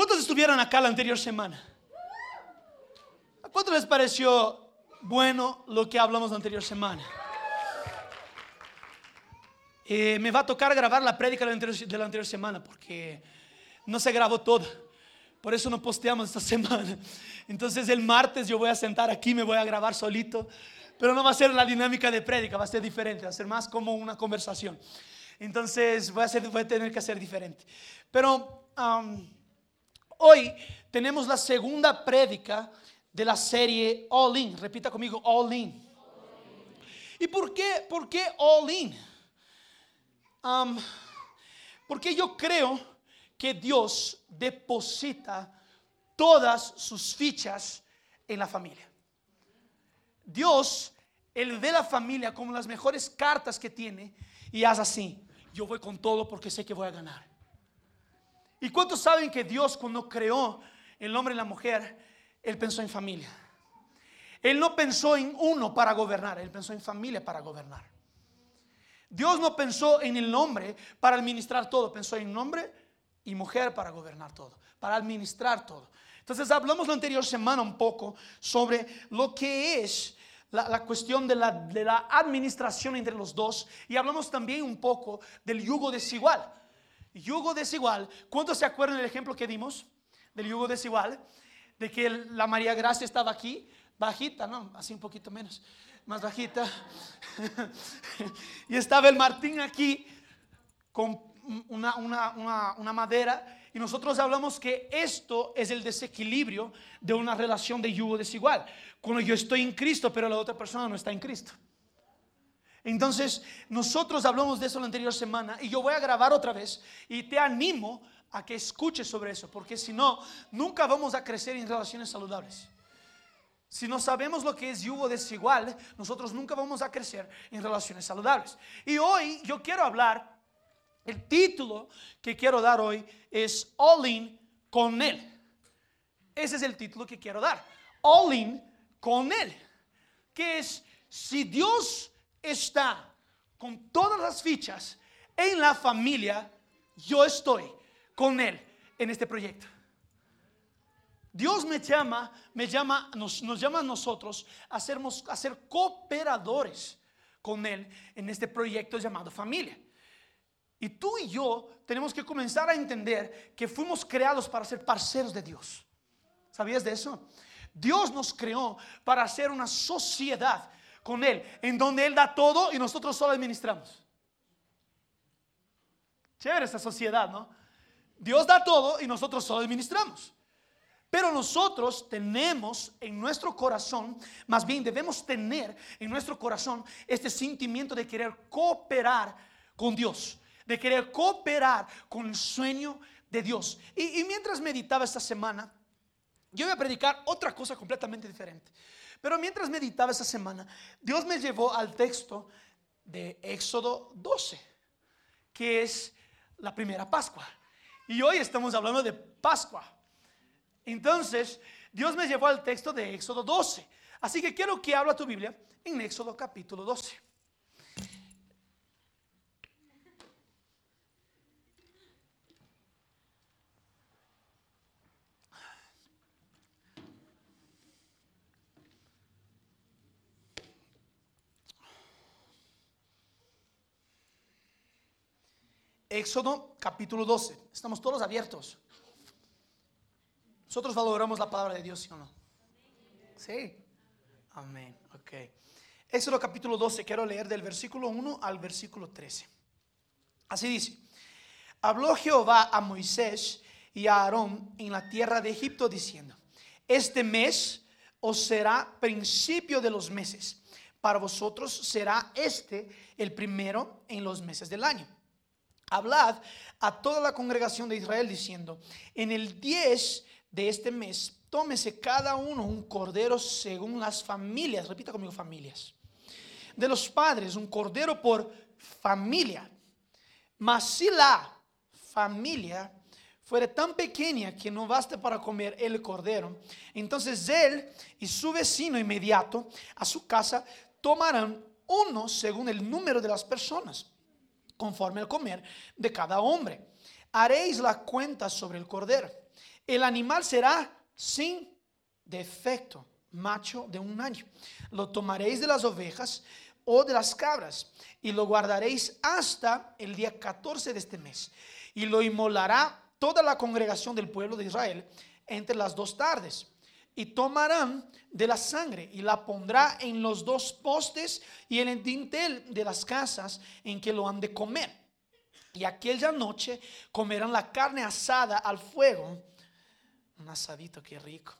¿Cuántos estuvieron acá la anterior semana? ¿A cuánto les pareció bueno lo que hablamos la anterior semana? Eh, me va a tocar grabar la prédica de la, anterior, semana porque no se grabó toda. Por eso no posteamos esta semana. Entonces el martes yo voy a sentar aquí, me voy a grabar solito. Pero no va a ser la dinámica de prédica, va a ser diferente, va a ser más como una conversación. Entonces voy a, hacer, voy tener que hacer diferente. Pero hoy tenemos la segunda prédica de la serie All In. Repita conmigo, All In. ¿Y por qué, All In? Porque yo creo que Dios deposita todas sus fichas en la familia. Dios, Él ve la familia como las mejores cartas que tiene y hace así. Yo voy con todo porque sé que voy a ganar. ¿Y cuántos saben que Dios cuando creó el hombre y la mujer, Él pensó en familia? Él no pensó en uno para gobernar, Él pensó en familia para gobernar. Dios no pensó en el nombre para administrar todo, pensó en nombre y mujer para gobernar todo, para administrar todo. Entonces hablamos la anterior semana un poco sobre lo que es la, cuestión de la, de la, administración entre los dos y hablamos también un poco del yugo desigual. Yugo desigual, ¿cuántos se acuerdan del ejemplo que dimos del yugo desigual? De que la María Gracia estaba aquí, bajita, ¿no? Así un poquito menos, más bajita. y estaba el Martín aquí con una, una, una, madera y nosotros hablamos que esto es el desequilibrio de una relación de yugo desigual. Cuando yo estoy en Cristo, pero la otra persona no está en Cristo. Entonces, nosotros hablamos de eso la anterior semana y yo voy a grabar otra vez y te animo a que escuches sobre eso, porque si no, nunca vamos a crecer en relaciones saludables. Si no sabemos lo que es yugo desigual, nosotros nunca vamos a crecer en relaciones saludables. Y hoy yo quiero hablar el título que quiero dar hoy es All In con Él. Ese es el título que quiero dar. All In con Él. Que es, si Dios está con todas las fichas en la familia, yo estoy con Él en este proyecto. Dios me llama, me llama, nos, llama a nosotros a ser, a ser cooperadores con Él en este proyecto llamado familia. Y tú y yo tenemos que comenzar a entender que fuimos creados para ser parceros de Dios. ¿Sabías de eso? Dios nos creó para hacer una sociedad con Él, en donde Él da todo y nosotros solo administramos. Chévere esta sociedad, ¿no? Dios da todo y nosotros solo administramos. Pero nosotros tenemos en nuestro corazón, más bien debemos tener en nuestro corazón este sentimiento de querer cooperar con Dios de querer cooperar con el sueño de Dios. Y, mientras meditaba esta semana, yo iba a predicar otra cosa completamente diferente. Pero mientras meditaba esta semana, Dios me llevó al texto de Éxodo 12, que es la primera Pascua. Y hoy estamos hablando de Pascua. Entonces, Dios me llevó al texto de Éxodo 12. Así que quiero que habla tu Biblia en Éxodo capítulo 12. Éxodo capítulo 12. Estamos todos abiertos. Nosotros valoramos la palabra de Dios, ¿sí o no? Sí. Amén. Ok. Éxodo capítulo 12. Quiero leer del versículo 1 al versículo 13. Así dice. Habló Jehová a Moisés y a Aarón en la tierra de Egipto diciendo, este mes os será principio de los meses. Para vosotros será este el primero en los meses del año hablad a toda la congregación de Israel diciendo, en el 10 de este mes, tómese cada uno un cordero según las familias, repita conmigo familias, de los padres, un cordero por familia. Mas si la familia fuere tan pequeña que no baste para comer el cordero, entonces él y su vecino inmediato a su casa tomarán uno según el número de las personas conforme al comer de cada hombre. Haréis la cuenta sobre el cordero. El animal será sin defecto, macho de un año. Lo tomaréis de las ovejas o de las cabras y lo guardaréis hasta el día 14 de este mes. Y lo inmolará toda la congregación del pueblo de Israel entre las dos tardes. Y tomarán de la sangre y la pondrá en los dos postes y en el dintel de las casas en que lo han de comer. Y aquella noche comerán la carne asada al fuego. Un asadito, qué rico.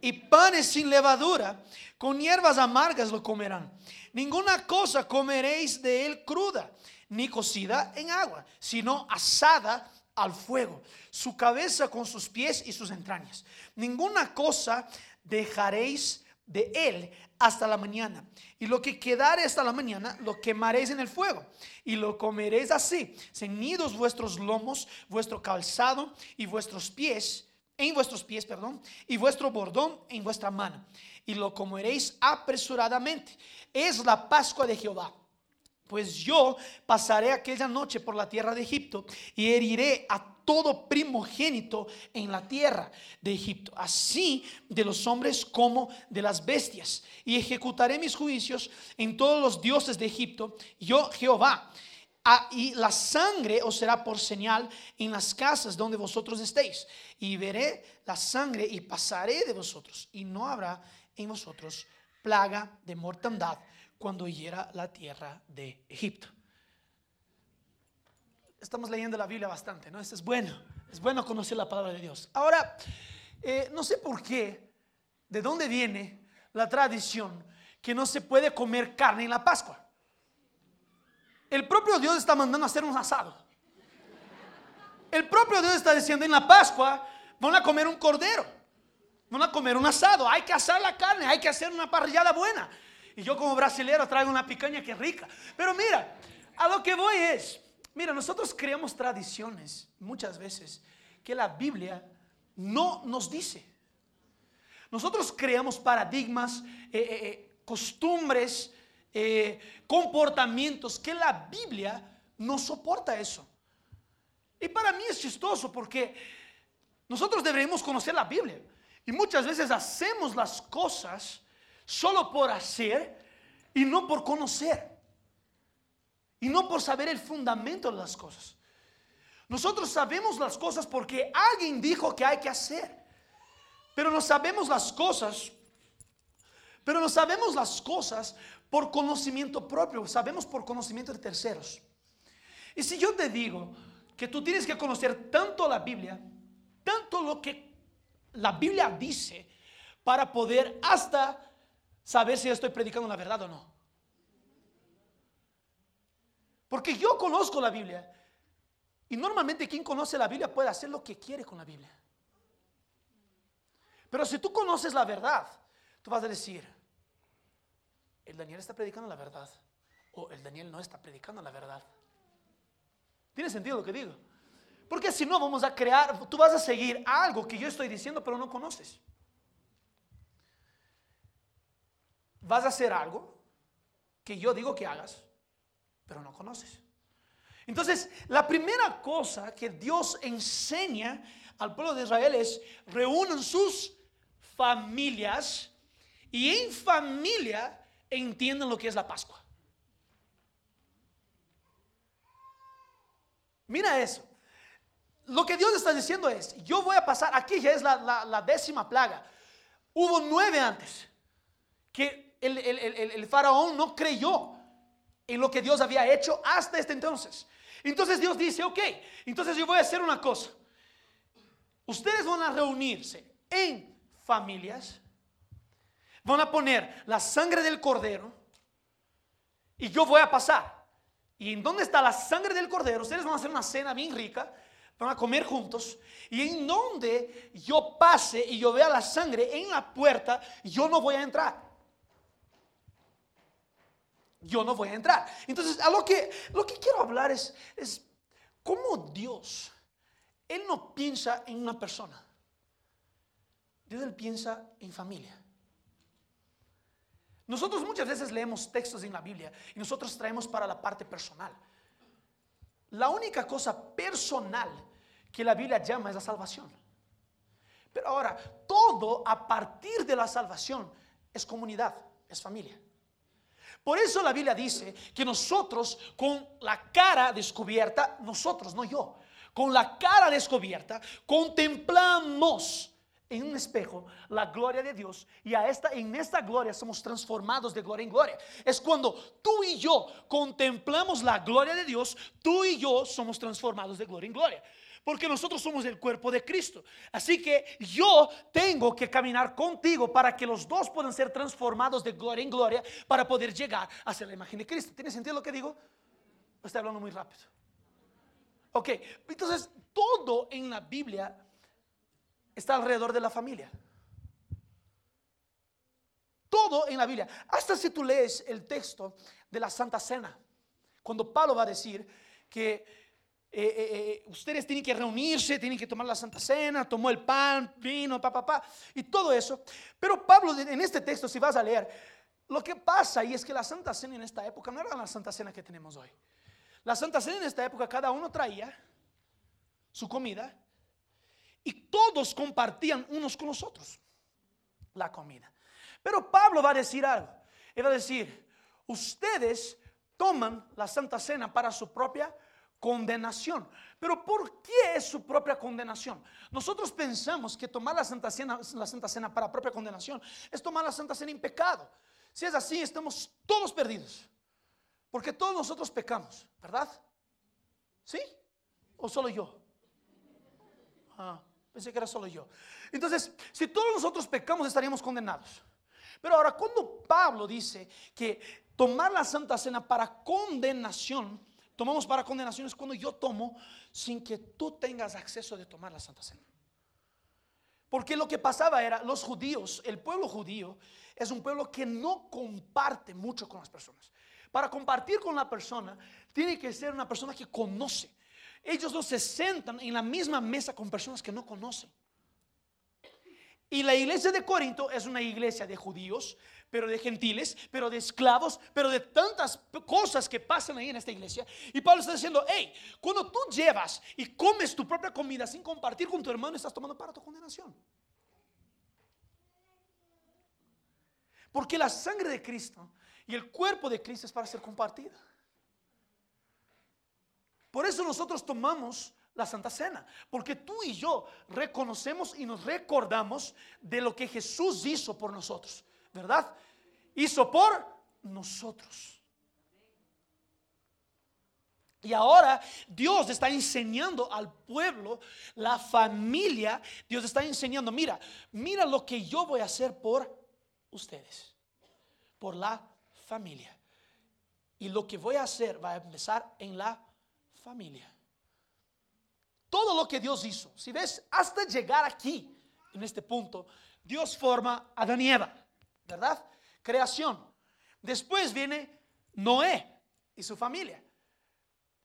Y panes sin levadura, con hierbas amargas lo comerán. Ninguna cosa comeréis de él cruda, ni cocida en agua, sino asada al fuego. Su cabeza con sus pies y sus entrañas. Ninguna cosa dejaréis de él hasta la mañana. Y lo que quedare hasta la mañana lo quemaréis en el fuego. Y lo comeréis así, ceñidos vuestros lomos, vuestro calzado y vuestros pies, en vuestros pies, perdón, y vuestro bordón en vuestra mano. Y lo comeréis apresuradamente. Es la Pascua de Jehová. Pues yo pasaré aquella noche por la tierra de Egipto y heriré a todo primogénito en la tierra de Egipto, así de los hombres como de las bestias. Y ejecutaré mis juicios en todos los dioses de Egipto, yo Jehová. Ah, y la sangre os será por señal en las casas donde vosotros estéis. Y veré la sangre y pasaré de vosotros. Y no habrá en vosotros plaga de mortandad cuando hiera la tierra de Egipto estamos leyendo la Biblia bastante, ¿no? Es bueno, es bueno conocer la palabra de Dios. Ahora, eh, no sé por qué, de dónde viene la tradición que no se puede comer carne en la Pascua. El propio Dios está mandando a hacer un asado. El propio Dios está diciendo en la Pascua van a comer un cordero, van a comer un asado, hay que asar la carne, hay que hacer una parrillada buena. Y yo como brasilero traigo una picaña que rica. Pero mira, a lo que voy es, Mira, nosotros creamos tradiciones muchas veces que la Biblia no nos dice. Nosotros creamos paradigmas, eh, eh, eh, costumbres, comportamientos que la Biblia no soporta eso. Y para mí es chistoso porque nosotros deberíamos conocer la Biblia. Y muchas veces hacemos las cosas solo por hacer y no por conocer y no por saber el fundamento de las cosas. Nosotros sabemos las cosas porque alguien dijo que hay que hacer. Pero no sabemos las cosas, pero no sabemos las cosas por conocimiento propio, sabemos por conocimiento de terceros. Y si yo te digo que tú tienes que conocer tanto la Biblia, tanto lo que la Biblia dice, para poder hasta saber si estoy predicando la verdad o no. Porque yo conozco la Biblia. Y normalmente quien conoce la Biblia puede hacer lo que quiere con la Biblia. Pero si tú conoces la verdad, tú vas a decir, el Daniel está predicando la verdad. O el Daniel no está predicando la verdad. ¿Tiene sentido lo que digo? Porque si no, vamos a crear, tú vas a seguir algo que yo estoy diciendo, pero no conoces. Vas a hacer algo que yo digo que hagas, pero no conoces. Entonces, la primera cosa que Dios enseña al pueblo de Israel es reúnan sus familias y en familia entiendan lo que es la Pascua. Mira eso. Lo que Dios está diciendo es, yo voy a pasar, aquí ya es la, décima plaga. Hubo nueve antes que el faraón no creyó en lo que Dios había hecho hasta este entonces. Entonces Dios dice, ok, entonces yo voy a hacer una cosa. Ustedes van a reunirse en familias, van a poner la sangre del cordero y yo voy a pasar. ¿Y en dónde está la sangre del cordero? Ustedes van a hacer una cena bien rica, van a comer juntos. Y en donde yo pase y yo vea la sangre en la puerta, yo no voy a entrar yo no voy a entrar. Entonces, a lo que, lo que quiero hablar es, es cómo Dios, Él no piensa en una persona. Dios Él piensa en familia. Nosotros muchas veces leemos textos en la Biblia y nosotros traemos para la parte personal. La única cosa personal que la Biblia llama es la salvación. Pero ahora, todo a partir de la salvación es comunidad, es familia. Por eso la Biblia dice que nosotros con la cara descubierta, nosotros, no yo, con la cara descubierta, contemplamos en un espejo la gloria de Dios y a esta, en esta gloria somos transformados de gloria en gloria. Es cuando tú y yo contemplamos la gloria de Dios, tú y yo somos transformados de gloria en gloria. Porque nosotros somos el cuerpo de Cristo. Así que yo tengo que caminar contigo para que los dos puedan ser transformados de gloria en gloria para poder llegar a ser la imagen de Cristo. ¿Tiene sentido lo que digo? Estoy hablando muy rápido. Ok, entonces todo en la Biblia está alrededor de la familia. Todo en la Biblia. Hasta si tú lees el texto de la Santa Cena, cuando Pablo va a decir que eh, eh, eh, ustedes tienen que reunirse, tienen que tomar la Santa Cena, tomó el pan, vino, papá, papá, y todo eso. Pero Pablo en este texto, si vas a leer, lo que pasa y es que la Santa Cena en esta época no era la Santa Cena que tenemos hoy. La Santa Cena en esta época cada uno traía su comida y todos compartían unos con los otros la comida. Pero Pablo va a decir algo. Él va a decir, ustedes toman la Santa Cena para su propia condenación. Pero ¿por qué es su propia condenación? Nosotros pensamos que tomar la Santa Cena, la Santa Cena para propia condenación es tomar la Santa Cena en pecado. Si es así, estamos todos perdidos. Porque todos nosotros pecamos, ¿verdad? ¿Sí? ¿O solo yo? Ah, pensé que era solo yo. Entonces, si todos nosotros pecamos, estaríamos condenados. Pero ahora, cuando Pablo dice que tomar la Santa Cena para condenación, tomamos para condenaciones cuando yo tomo sin que tú tengas acceso de tomar la Santa Cena. Porque lo que pasaba era, los judíos, el pueblo judío, es un pueblo que no comparte mucho con las personas. Para compartir con la persona, tiene que ser una persona que conoce. Ellos no se sentan en la misma mesa con personas que no conocen. Y la iglesia de Corinto es una iglesia de judíos, pero de gentiles, pero de esclavos, pero de tantas cosas que pasan ahí en esta iglesia. Y Pablo está diciendo, hey, cuando tú llevas y comes tu propia comida sin compartir con tu hermano, estás tomando para tu condenación. Porque la sangre de Cristo y el cuerpo de Cristo es para ser compartida. Por eso nosotros tomamos la Santa Cena, porque tú y yo reconocemos y nos recordamos de lo que Jesús hizo por nosotros. ¿Verdad? Hizo por nosotros. Y ahora Dios está enseñando al pueblo, la familia, Dios está enseñando, mira, mira lo que yo voy a hacer por ustedes, por la familia. Y lo que voy a hacer va a empezar en la familia. Todo lo que Dios hizo, si ves, hasta llegar aquí, en este punto, Dios forma a Adán ¿verdad? Creación. Después viene Noé y su familia.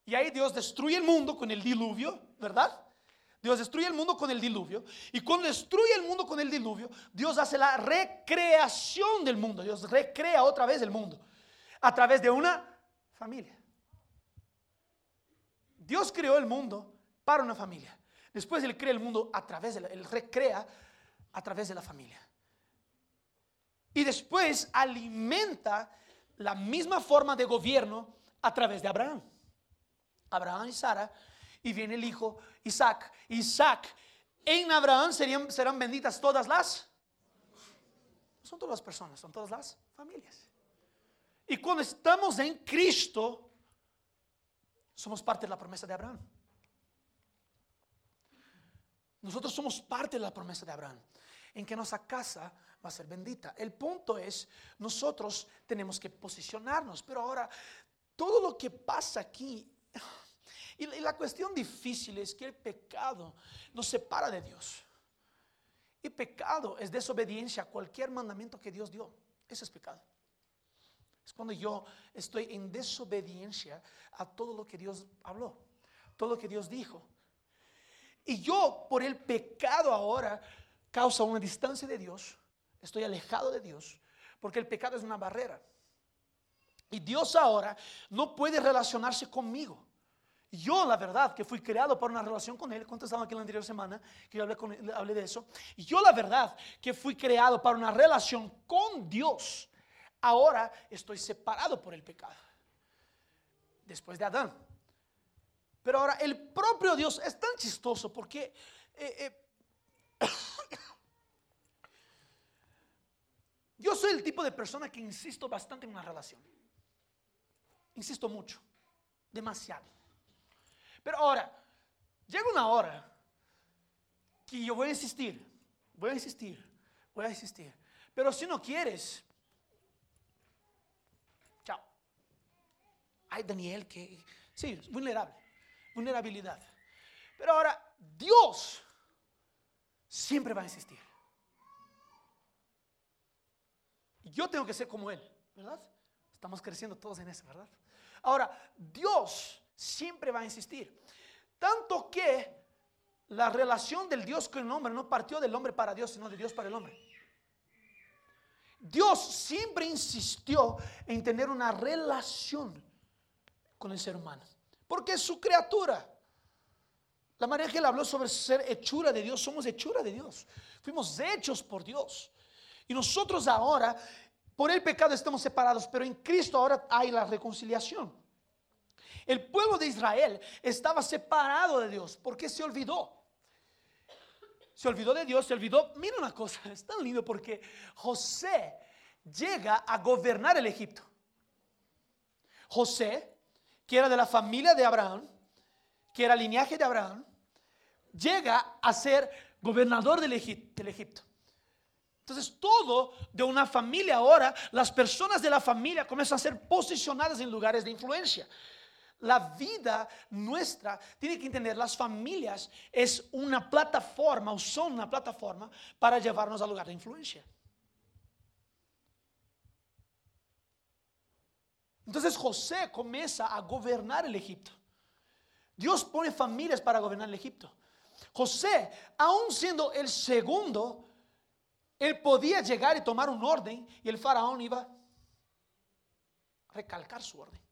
Y ahí Dios destruye el mundo con el diluvio, ¿verdad? Dios destruye el mundo con el diluvio. Y cuando destruye el mundo con el diluvio, Dios hace la recreación del mundo. Dios recrea otra vez el mundo a través de una familia. Dios creó el mundo para una familia. Después Él crea el mundo a través de la, Él recrea a través de la familia. Y después alimenta la misma forma de gobierno a través de Abraham. Abraham y Sara. Y viene el hijo Isaac. Isaac. En Abraham serían, serán benditas todas las. Son todas las personas, son todas las familias. Y cuando estamos en Cristo, somos parte de la promesa de Abraham. Nosotros somos parte de la promesa de Abraham. En que nuestra casa va a ser bendita. El punto es, nosotros tenemos que posicionarnos, pero ahora todo lo que pasa aquí, y la cuestión difícil es que el pecado nos separa de Dios. Y pecado es desobediencia a cualquier mandamiento que Dios dio. Ese es pecado. Es cuando yo estoy en desobediencia a todo lo que Dios habló, todo lo que Dios dijo. Y yo por el pecado ahora causa una distancia de Dios estoy alejado de Dios, porque el pecado es una barrera. Y Dios ahora no puede relacionarse conmigo. Yo, la verdad, que fui creado para una relación con Él. ¿Cuántos estaban aquí la anterior semana que yo hablé, con, de eso? Yo, la verdad, que fui creado para una relación con Dios. Ahora estoy separado por el pecado. Después de Adán. Pero ahora el propio Dios es tan chistoso porque eh, eh, yo soy el tipo de persona que insisto bastante en una relación. Insisto mucho, demasiado. Pero ahora, llega una hora que yo voy a insistir, voy a insistir, voy a insistir. Pero si no quieres, chao. Ay, Daniel, que... Sí, vulnerable, vulnerabilidad. Pero ahora, Dios siempre va a insistir. Y yo tengo que ser como Él, ¿verdad? Estamos creciendo todos en eso, ¿verdad? Ahora, Dios siempre va a insistir. Tanto que la relación del Dios con el hombre no partió del hombre para Dios, sino de Dios para el hombre. Dios siempre insistió en tener una relación con el ser humano, porque es su criatura. La María Ángel habló sobre ser hechura de Dios, somos hechura de Dios, fuimos hechos por Dios. Y nosotros ahora, por el pecado estamos separados, pero en Cristo ahora hay la reconciliación. El pueblo de Israel estaba separado de Dios porque se olvidó. Se olvidó de Dios, se olvidó. Mira una cosa, es tan lindo porque José llega a gobernar el Egipto. José, que era de la familia de Abraham, que era linaje de Abraham, llega a ser gobernador del Egipto. Entonces todo de una familia ahora, las personas de la familia comienzan a ser posicionadas en lugares de influencia. La vida nuestra tiene que entender, las familias es una plataforma o son una plataforma para llevarnos al lugar de influencia. Entonces José comienza a gobernar el Egipto. Dios pone familias para gobernar el Egipto. José, aún siendo el segundo, él podía llegar y tomar un orden y el faraón iba a recalcar su orden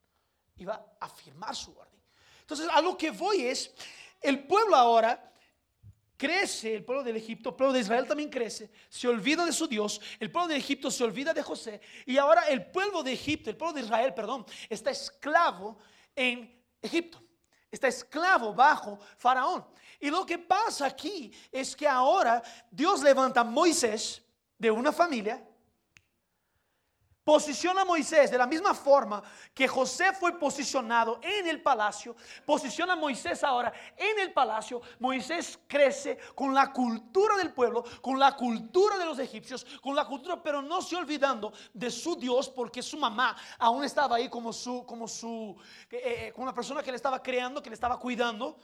iba a afirmar su orden. Entonces, a lo que voy es, el pueblo ahora crece, el pueblo del Egipto, el pueblo de Israel también crece, se olvida de su Dios, el pueblo de Egipto se olvida de José, y ahora el pueblo de Egipto, el pueblo de Israel, perdón, está esclavo en Egipto, está esclavo bajo Faraón. Y lo que pasa aquí es que ahora Dios levanta a Moisés de una familia, Posiciona a Moisés de la misma forma que José fue posicionado en el palacio. Posiciona a Moisés ahora en el palacio. Moisés crece con la cultura del pueblo, con la cultura de los egipcios, con la cultura, pero no se olvidando de su Dios, porque su mamá aún estaba ahí como su, como su, eh, eh, como una persona que le estaba creando, que le estaba cuidando.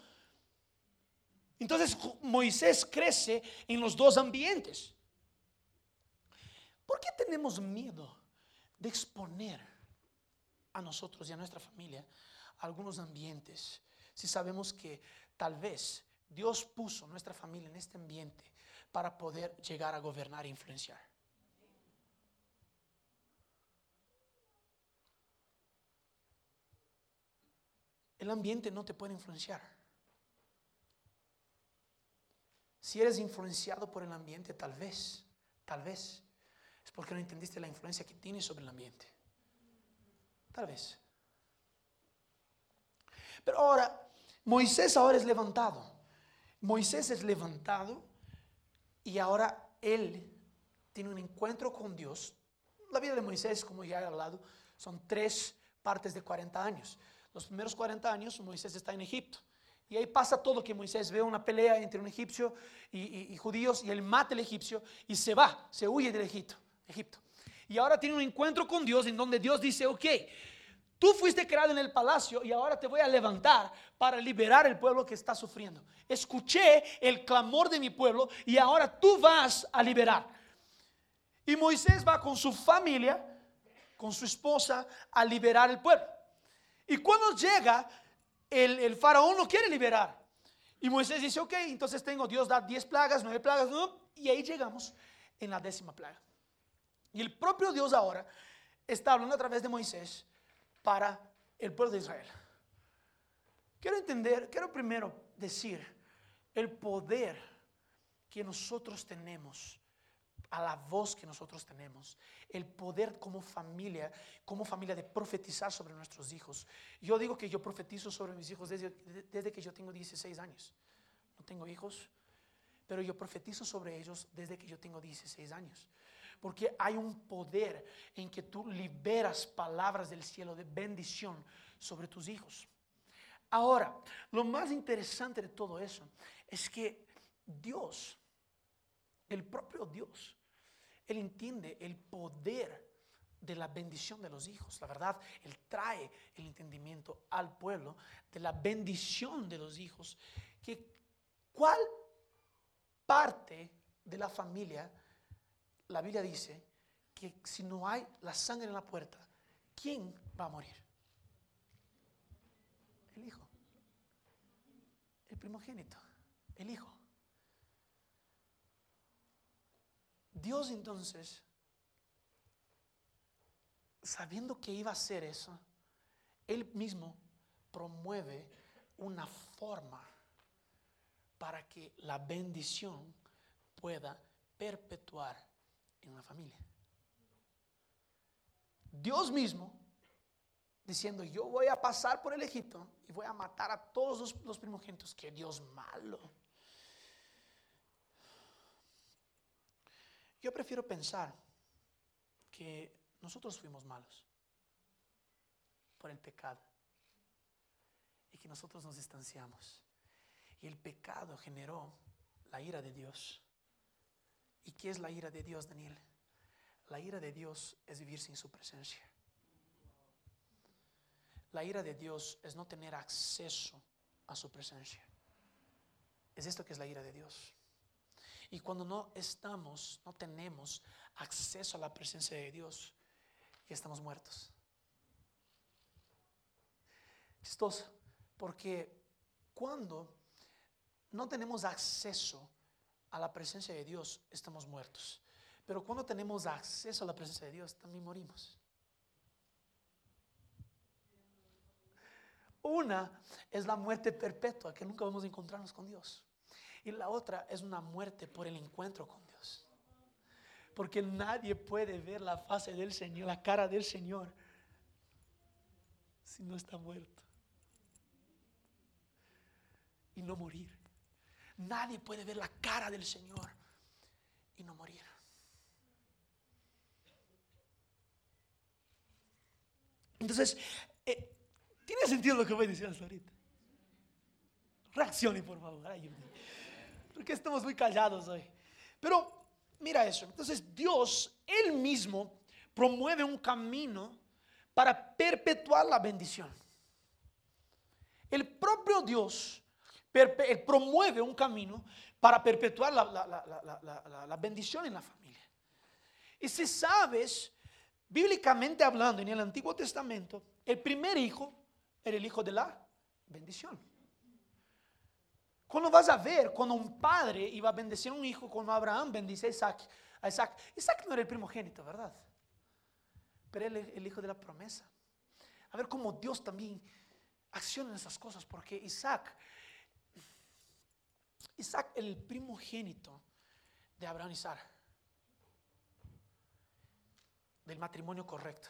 Entonces Moisés crece en los dos ambientes. ¿Por qué tenemos miedo? de exponer a nosotros y a nuestra familia algunos ambientes. Si sabemos que tal vez Dios puso nuestra familia en este ambiente para poder llegar a gobernar e influenciar. El ambiente no te puede influenciar. Si eres influenciado por el ambiente, tal vez, tal vez es porque no entendiste la influencia que tiene sobre el ambiente. Tal vez. Pero ahora, Moisés ahora es levantado. Moisés es levantado y ahora él tiene un encuentro con Dios. La vida de Moisés, como ya he hablado, son tres partes de 40 años. Los primeros 40 años Moisés está en Egipto. Y ahí pasa todo que Moisés ve una pelea entre un egipcio y, judíos y él mata al egipcio y se va, se huye del Egipto. Egipto. Y ahora tiene un encuentro con Dios en donde Dios dice, ok, tú fuiste creado en el palacio y ahora te voy a levantar para liberar el pueblo que está sufriendo. Escuché el clamor de mi pueblo y ahora tú vas a liberar. Y Moisés va con su familia, con su esposa, a liberar el pueblo. Y cuando llega, el, faraón no quiere liberar. Y Moisés dice, ok, entonces tengo, Dios da 10 plagas, 9 plagas, y ahí llegamos en la décima plaga. Y el propio Dios ahora está hablando a través de Moisés para el pueblo de Israel. Quiero entender, quiero primero decir el poder que nosotros tenemos a la voz que nosotros tenemos, el poder como familia, como familia de profetizar sobre nuestros hijos. Yo digo que yo profetizo sobre mis hijos desde, desde que yo tengo 16 años. No tengo hijos, pero yo profetizo sobre ellos desde que yo tengo 16 años. Porque hay un poder en que tú liberas palabras del cielo de bendición sobre tus hijos. Ahora, lo más interesante de todo eso es que Dios, el propio Dios, Él entiende el poder de la bendición de los hijos. La verdad, Él trae el entendimiento al pueblo de la bendición de los hijos. Que, ¿Cuál parte de la familia, la Biblia dice que si no hay la sangre en la puerta, ¿quién va a morir? El hijo. El primogénito. El hijo. Dios entonces, sabiendo que iba a hacer eso, Él mismo promueve una forma para que la bendición pueda perpetuar en la familia. Dios mismo diciendo, yo voy a pasar por el Egipto y voy a matar a todos los, los primogénitos. Que Dios malo. Yo prefiero pensar que nosotros fuimos malos por el pecado y que nosotros nos distanciamos. Y el pecado generó la ira de Dios. ¿Y qué es la ira de Dios, Daniel? La ira de Dios es vivir sin su presencia. La ira de Dios es no tener acceso a su presencia. Es esto que es la ira de Dios. Y cuando no estamos, no tenemos acceso a la presencia de Dios, estamos muertos. Chistoso, porque cuando no tenemos acceso a la presencia de Dios, estamos muertos. Pero cuando tenemos acceso a la presencia de Dios, también morimos. Una es la muerte perpetua, que nunca vamos a encontrarnos con Dios. Y la otra es una muerte por el encuentro con Dios. Porque nadie puede ver la fase del Señor, la cara del Señor, si no está muerto. Y no morir. Nadie puede ver la cara del Señor y no morir. Entonces, eh, ¿tiene sentido lo que voy a decir hasta ahorita? Reaccione, por favor. Ay, porque estamos muy callados hoy. Pero mira eso. Entonces Dios, Él mismo, promueve un camino para perpetuar la bendición. El propio Dios promueve un camino para perpetuar la, la, bendición en la familia. Y si sabes, bíblicamente hablando, en el Antiguo Testamento, el primer hijo era el hijo de la bendición. Cuando vas a ver, cuando un padre iba a bendecir a un hijo, como Abraham bendice a Isaac, a Isaac, Isaac no era el primogénito, ¿verdad? Pero él el hijo de la promesa. A ver cómo Dios también acciona en esas cosas, porque Isaac, Isaac el primogénito de Abraham y Sara, del matrimonio correcto.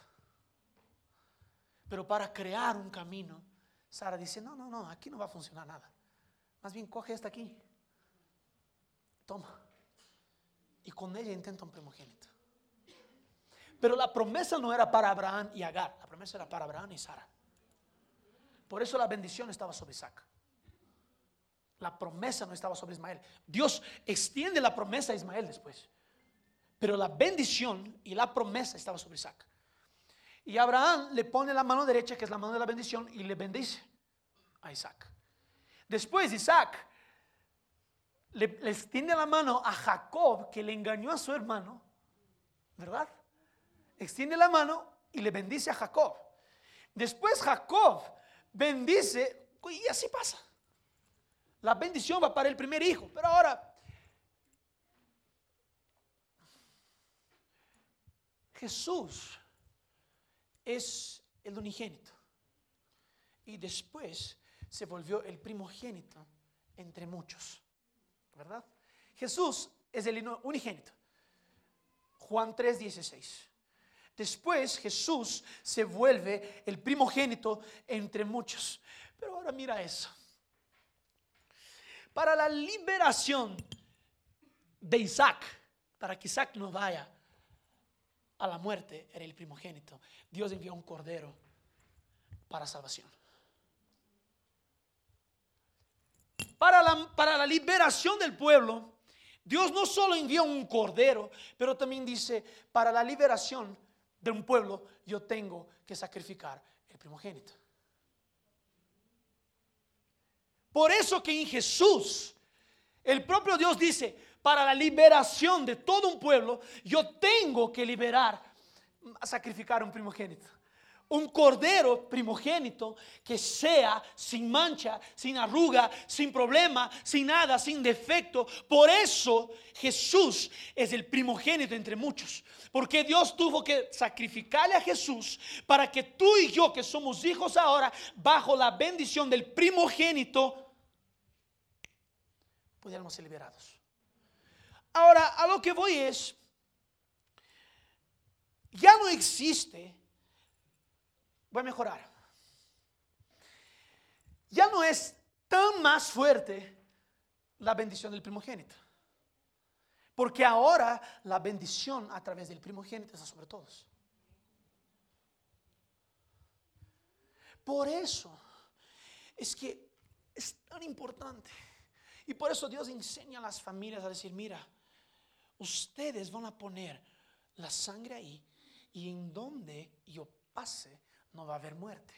Pero para crear un camino, Sara dice, no, no, no, aquí no va a funcionar nada. Más bien coge esta aquí. Toma. Y con ella intenta un primogénito. Pero la promesa no era para Abraham y Agar. La promesa era para Abraham y Sara. Por eso la bendición estaba sobre Isaac. La promesa no estaba sobre Ismael. Dios extiende la promesa a Ismael después. Pero la bendición y la promesa estaba sobre Isaac. Y Abraham le pone la mano derecha, que es la mano de la bendición, y le bendice a Isaac. Después Isaac le, extiende la mano a Jacob, que le engañó a su hermano, ¿verdad? Extiende la mano y le bendice a Jacob. Después Jacob bendice, y así pasa. La bendición va para el primer hijo, pero ahora Jesús es el unigénito. Y después se volvió el primogénito entre muchos. ¿Verdad? Jesús es el unigénito. Juan 3:16. Después Jesús se vuelve el primogénito entre muchos. Pero ahora mira eso. Para la liberación de Isaac, para que Isaac no vaya a la muerte, era el primogénito. Dios envió un cordero para salvación. Para la, liberación del pueblo, Dios no solo envió un cordero, pero también dice, para la liberación de un pueblo, yo tengo que sacrificar el primogénito. Por eso que en Jesús, el propio Dios dice, para la liberación de todo un pueblo, yo tengo que liberar, sacrificar un primogénito un cordero primogénito que sea sin mancha, sin arruga, sin problema, sin nada, sin defecto. Por eso Jesús es el primogénito entre muchos. Porque Dios tuvo que sacrificarle a Jesús para que tú y yo, que somos hijos ahora, bajo la bendición del primogénito, pudiéramos ser liberados. Ahora, a lo que voy es, ya no existe voy a mejorar. Ya no es tan más fuerte la bendición del primogénito. Porque ahora la bendición a través del primogénito está sobre todos. Por eso es que es tan importante. Y por eso Dios enseña a las familias a decir, mira, ustedes van a poner la sangre ahí y en donde yo pase, no va a haber muerte.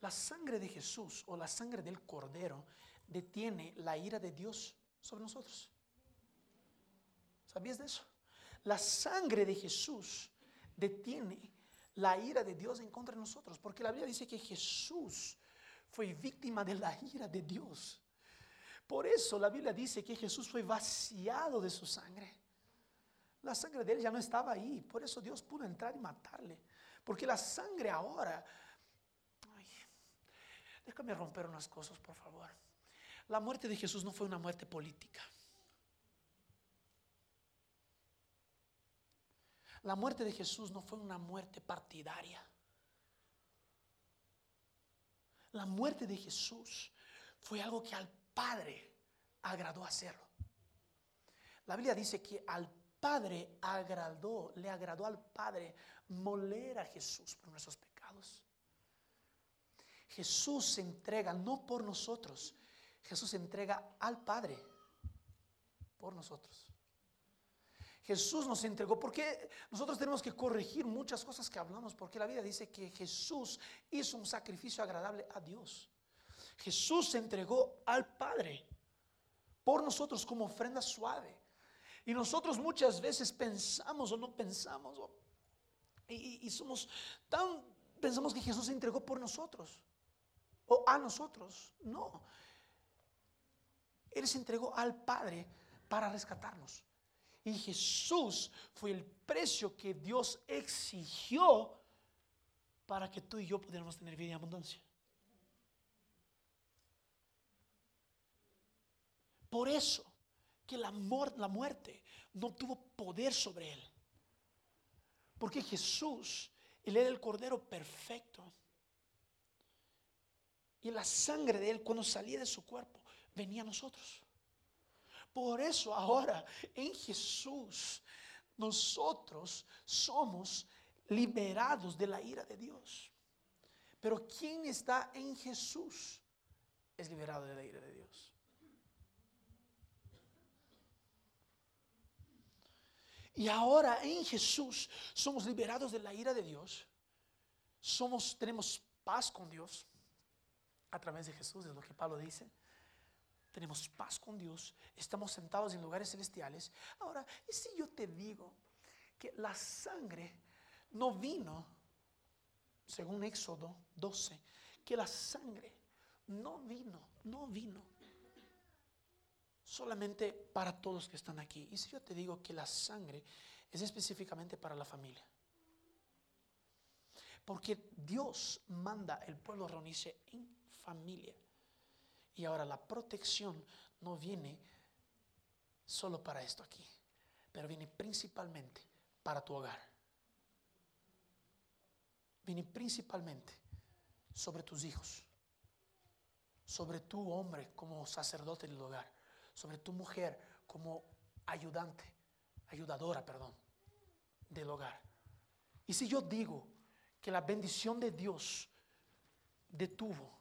La sangre de Jesús o la sangre del Cordero detiene la ira de Dios sobre nosotros. ¿Sabías de eso? La sangre de Jesús detiene la ira de Dios en contra de nosotros, porque la Biblia dice que Jesús fue víctima de la ira de Dios. Por eso la Biblia dice que Jesús fue vaciado de su sangre. La sangre de él ya no estaba ahí, por eso Dios pudo entrar y matarle. Porque la sangre ahora... déjame romper unas cosas, por favor. La muerte de Jesús no fue una muerte política. La muerte de Jesús no fue una muerte partidaria. La muerte de Jesús fue algo que al Padre agradó hacerlo. La Biblia dice que al Padre agradó, le agradó al Padre moler a Jesús por nuestros pecados. Jesús se entrega no por nosotros, Jesús se entrega al Padre por nosotros. Jesús nos entregó, porque nosotros tenemos que corregir muchas cosas que hablamos, porque la Biblia dice que Jesús hizo un sacrificio agradable a Dios. Jesús se entregó al Padre por nosotros como ofrenda suave. Y nosotros muchas veces pensamos o no pensamos, y, somos tan, pensamos que Jesús se entregó por nosotros o a nosotros. No. Él se entregó al Padre para rescatarnos. Y Jesús fue el precio que Dios exigió para que tú y yo pudiéramos tener vida en abundancia. Por eso que la, la muerte no tuvo poder sobre él. Porque Jesús, Él era el Cordero perfecto. Y la sangre de Él cuando salía de su cuerpo venía a nosotros. Por eso ahora en Jesús nosotros somos liberados de la ira de Dios. Pero quien está en Jesús es liberado de la ira de Dios. Y ahora en Jesús somos liberados de la ira de Dios. Somos, tenemos paz con Dios a través de Jesús, es lo que Pablo dice. Tenemos paz con Dios, estamos sentados en lugares celestiales. Ahora, ¿y si yo te digo que la sangre no vino, según Éxodo 12, que la sangre no vino, no vino solamente para todos que están aquí. Y si yo te digo que la sangre es específicamente para la familia. Porque Dios manda el pueblo a reunirse en familia. Y ahora la protección no viene solo para esto aquí, pero viene principalmente para tu hogar. Viene principalmente sobre tus hijos, sobre tu hombre como sacerdote del hogar, sobre tu mujer como ayudante, ayudadora, perdón, del hogar. Y si yo digo que la bendición de Dios detuvo,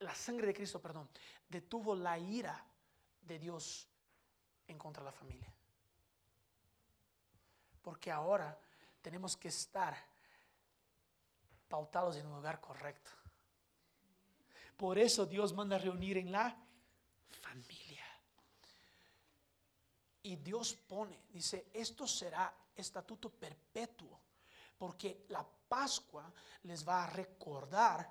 la sangre de Cristo, perdón, detuvo la ira de Dios en contra de la familia. Porque ahora tenemos que estar pautados en un lugar correcto. Por eso Dios manda reunir en la familia. Y Dios pone, dice, esto será estatuto perpetuo, porque la Pascua les va a recordar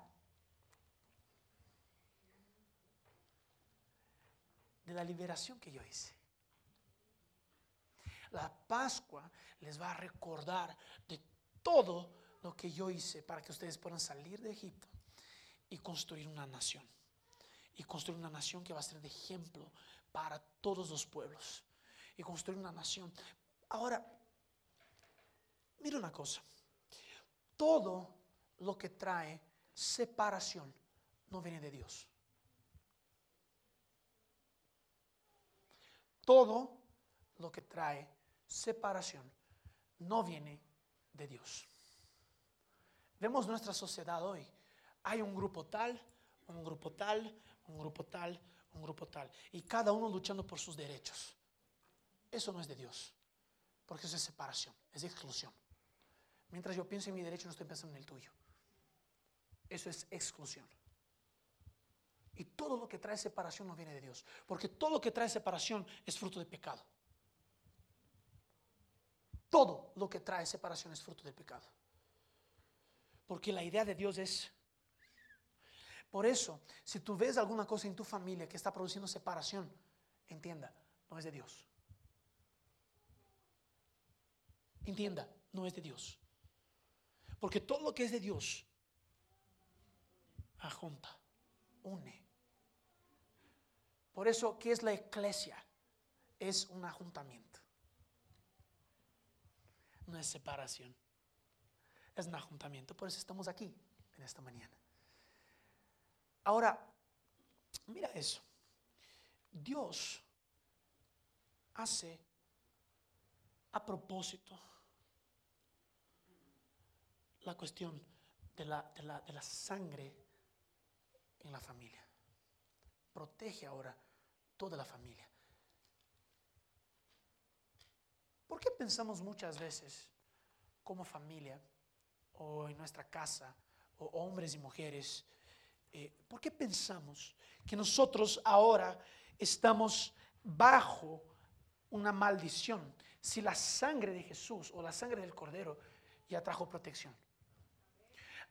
de la liberación que yo hice. La Pascua les va a recordar de todo lo que yo hice para que ustedes puedan salir de Egipto y construir una nación. Y construir una nación que va a ser de ejemplo para todos los pueblos. Y construir una nación. Ahora, mira una cosa. Todo lo que trae separación no viene de Dios. Todo lo que trae separación no viene de Dios. Vemos nuestra sociedad hoy. Hay un grupo tal, un grupo tal, un grupo tal, un grupo tal. Y cada uno luchando por sus derechos. Eso no es de Dios. Porque eso es separación, es exclusión. Mientras yo pienso en mi derecho, no estoy pensando en el tuyo. Eso es exclusión. Y todo lo que trae separación no viene de Dios. Porque todo lo que trae separación es fruto de pecado. Todo lo que trae separación es fruto del pecado. Porque la idea de Dios es... Por eso, si tú ves alguna cosa en tu familia que está produciendo separación, entienda, no es de Dios. Entienda, no es de Dios. Porque todo lo que es de Dios, ajunta, une. Por eso, ¿qué es la iglesia? Es un ajuntamiento. No es separación. Es un ajuntamiento. Por eso estamos aquí en esta mañana. Ahora, mira eso. Dios hace a propósito la cuestión de la, de la, de la sangre en la familia. Protege ahora toda la familia. ¿Por qué pensamos muchas veces como familia o en nuestra casa, o hombres y mujeres, eh, por qué pensamos que nosotros ahora estamos bajo una maldición si la sangre de Jesús o la sangre del Cordero ya trajo protección?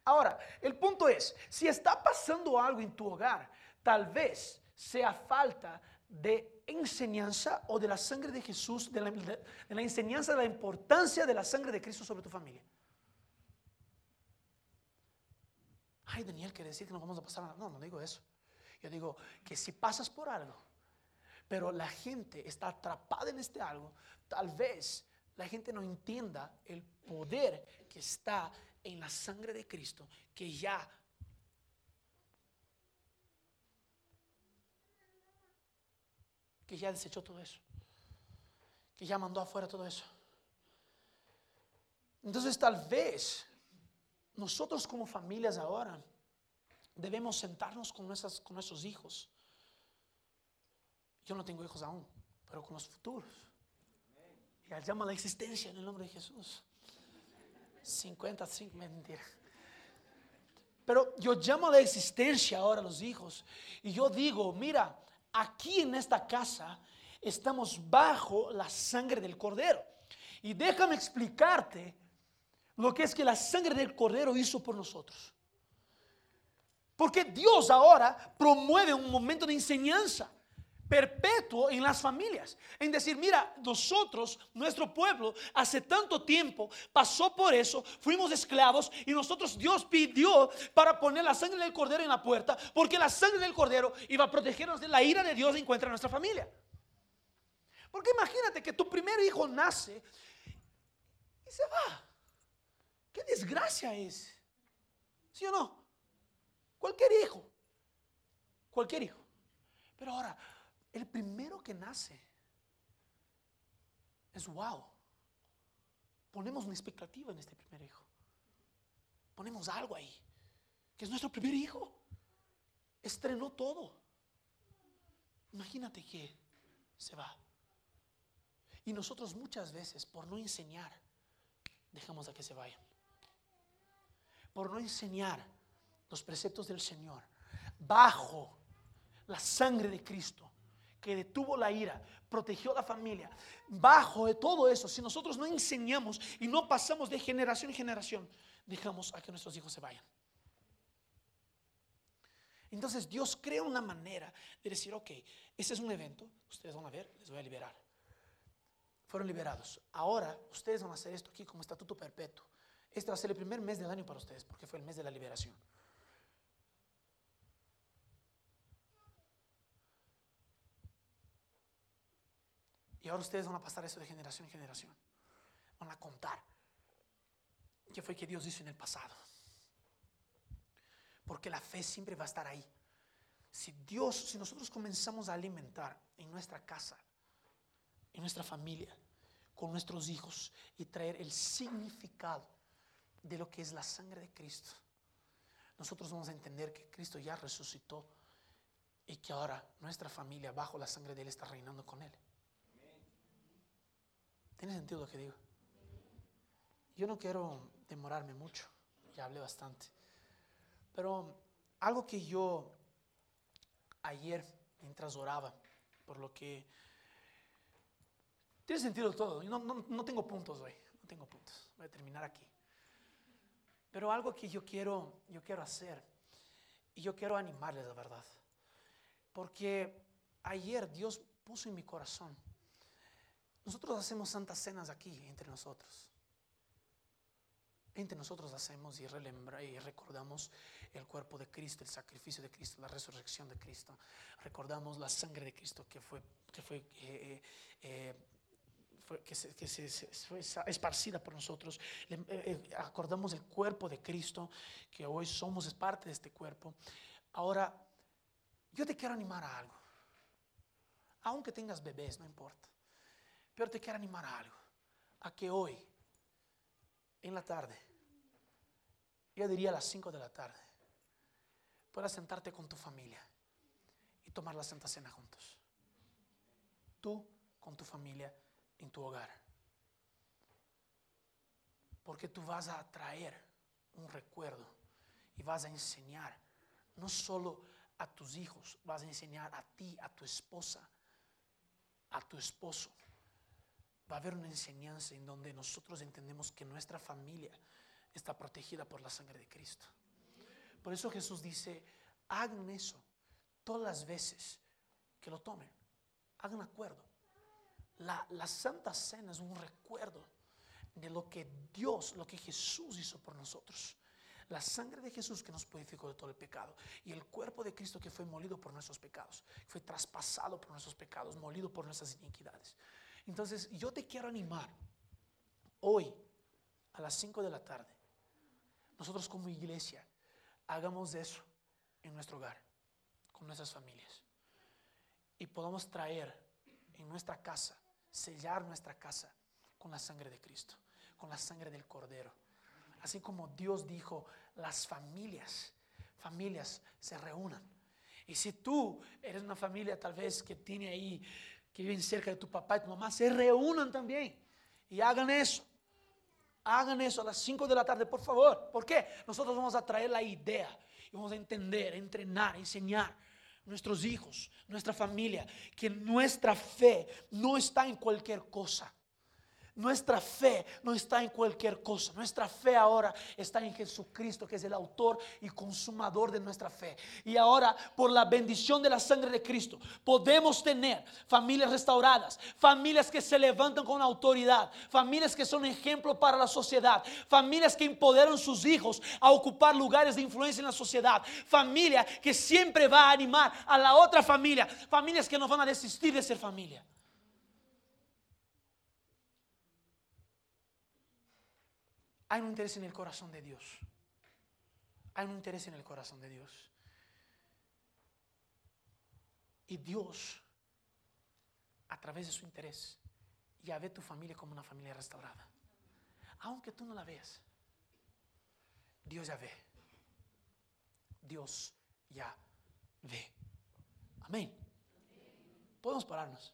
Ahora, el punto es, si está pasando algo en tu hogar, tal vez sea falta de enseñanza o de la sangre de Jesús, de la, de la, enseñanza de la importancia de la sangre de Cristo sobre tu familia. Ay, Daniel, quiere decir que nos vamos a pasar. No, no digo eso. Yo digo que si pasas por algo, pero la gente está atrapada en este algo, tal vez la gente no entienda el poder que está en la sangre de Cristo, que ya que ya desechó todo eso, que ya mandó afuera todo eso. Entonces tal vez nosotros como familias ahora debemos sentarnos con, nuestras, con nuestros hijos. Yo no tengo hijos aún, pero con los futuros. Y llama la existencia en el nombre de Jesús. 55, mentira. Pero yo llamo a la existencia ahora a los hijos. Y yo digo, mira, aquí en esta casa estamos bajo la sangre del cordero. Y déjame explicarte lo que es que la sangre del cordero hizo por nosotros. Porque Dios ahora promueve un momento de enseñanza. Perpetuo en las familias. En decir, mira, nosotros, nuestro pueblo, hace tanto tiempo pasó por eso, fuimos esclavos y nosotros Dios pidió para poner la sangre del cordero en la puerta, porque la sangre del cordero iba a protegernos de la ira de Dios en encuentra en nuestra familia. Porque imagínate que tu primer hijo nace y se va. ¿Qué desgracia es? ¿Sí o no? Cualquier hijo. Cualquier hijo. Pero ahora, el primero que nace es wow. Ponemos una expectativa en este primer hijo. Ponemos algo ahí, que es nuestro primer hijo. Estrenó todo. Imagínate que se va. Y nosotros muchas veces, por no enseñar, dejamos a que se vayan. Por no enseñar los preceptos del Señor, bajo la sangre de Cristo, que detuvo la ira, protegió la familia. Bajo de todo eso, si nosotros no enseñamos y no pasamos de generación en generación, dejamos a que nuestros hijos se vayan. Entonces Dios crea una manera de decir, ok, este es un evento, ustedes van a ver, les voy a liberar. Fueron liberados. Ahora ustedes van a hacer esto aquí como estatuto perpetuo. Este va a ser el primer mes del año para ustedes, porque fue el mes de la liberación. Y ahora ustedes van a pasar eso de generación en generación. Van a contar qué fue que Dios hizo en el pasado. Porque la fe siempre va a estar ahí. Si Dios, si nosotros comenzamos a alimentar en nuestra casa, en nuestra familia, con nuestros hijos y traer el significado de lo que es la sangre de Cristo, nosotros vamos a entender que Cristo ya resucitó y que ahora nuestra familia bajo la sangre de Él está reinando con Él. ¿Tiene sentido lo que digo? Yo no quiero demorarme mucho, ya hablé bastante. Pero algo que yo ayer, mientras oraba, por lo que... Tiene sentido todo. No, no, no tengo puntos hoy, no tengo puntos. Voy a terminar aquí. Pero algo que yo quiero, yo quiero hacer, y yo quiero animarles, la verdad. Porque ayer Dios puso en mi corazón nosotros hacemos santas cenas aquí entre nosotros. Entre nosotros hacemos y, recordamos el cuerpo de Cristo, el sacrificio de Cristo, la resurrección de Cristo. Recordamos la sangre de Cristo que fue, que fue, eh, eh, eh, que, se, que se, esparcida por nosotros. acordamos el cuerpo de Cristo, que hoy somos parte de este cuerpo. Ahora, yo te quiero animar a algo. Aunque tengas bebés, no importa. Pero te quiero animar a algo. A que hoy, en la tarde, yo diría a las 5 de la tarde, puedas sentarte con tu familia y tomar la Santa Cena juntos. Tú con tu familia en tu hogar. Porque tú vas a traer un recuerdo y vas a enseñar no solo a tus hijos, vas a enseñar a ti, a tu esposa, a tu esposo va a haber una enseñanza en donde nosotros entendemos que nuestra familia está protegida por la sangre de Cristo. Por eso Jesús dice, hagan eso todas las veces que lo tomen. Hagan acuerdo. La, la Santa Cena es un recuerdo de lo que Dios, lo que Jesús hizo por nosotros. La sangre de Jesús que nos purificó de todo el pecado. Y el cuerpo de Cristo que fue molido por nuestros pecados. Fue traspasado por nuestros pecados, molido por nuestras iniquidades. Entonces, yo te quiero animar hoy a las 5 de la tarde. Nosotros como iglesia hagamos eso en nuestro hogar, con nuestras familias. Y podamos traer en nuestra casa, sellar nuestra casa con la sangre de Cristo, con la sangre del Cordero. Así como Dios dijo, las familias, familias se reúnan. Y si tú eres una familia tal vez que tiene ahí que viven cerca de tu papá y tu mamá, se reúnan también y hagan eso. Hagan eso a las 5 de la tarde, por favor. ¿Por qué? Nosotros vamos a traer la idea y vamos a entender, entrenar, enseñar nuestros hijos, nuestra familia, que nuestra fe no está en cualquier cosa. Nuestra fe no está en cualquier cosa. Nuestra fe ahora está en Jesucristo, que es el autor y consumador de nuestra fe. Y ahora, por la bendición de la sangre de Cristo, podemos tener familias restauradas, familias que se levantan con autoridad, familias que son ejemplo para la sociedad, familias que empoderan sus hijos a ocupar lugares de influencia en la sociedad, familia que siempre va a animar a la otra familia, familias que no van a desistir de ser familia. Hay un interés en el corazón de Dios. Hay un interés en el corazón de Dios. Y Dios, a través de su interés, ya ve tu familia como una familia restaurada. Aunque tú no la veas, Dios ya ve. Dios ya ve. Amén. Podemos pararnos.